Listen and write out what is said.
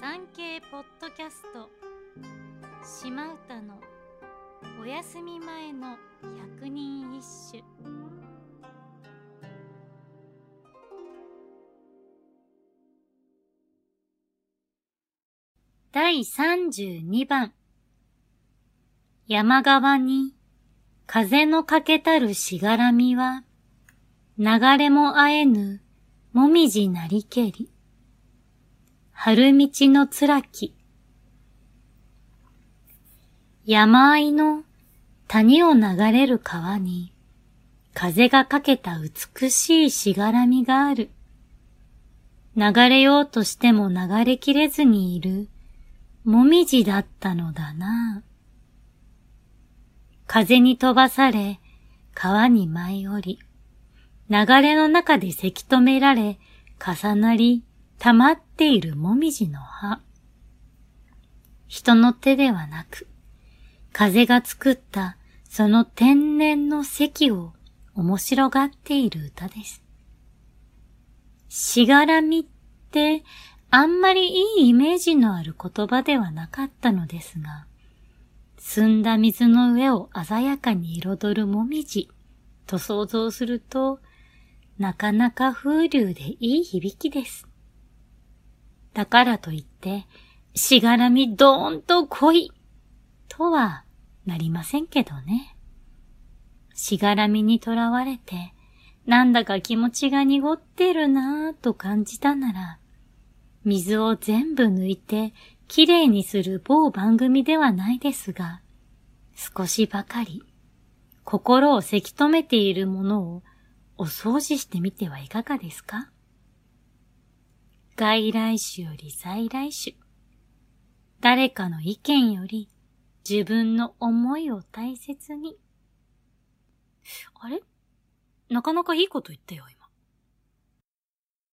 産経ポッドキャスト。島唄のお休み前の百人一首。第32番。山側に風のかけたるしがらみは流れもあえぬもみじなりけり。春道のつらき。山あいの谷を流れる川に風がかけた美しいしがらみがある。流れようとしても流れきれずにいるもみじだったのだな。風に飛ばされ川に舞い降り、流れの中でせき止められ重なり溜まっているもみじの葉。人の手ではなく、風が作ったその天然の石を面白がっている歌です。しがらみってあんまりいいイメージのある言葉ではなかったのですが、澄んだ水の上を鮮やかに彩るもみじと想像すると、なかなか風流でいい響きです。だからといって、しがらみどーんと来いとはなりませんけどね。しがらみにとらわれて、なんだか気持ちが濁ってるなぁと感じたなら、水を全部抜いてきれいにする某番組ではないですが、少しばかり心をせき止めているものをお掃除してみてはいかがですか？外来種より在来種。誰かの意見より自分の思いを大切に。あれ？なかなかいいこと言ったよ、今。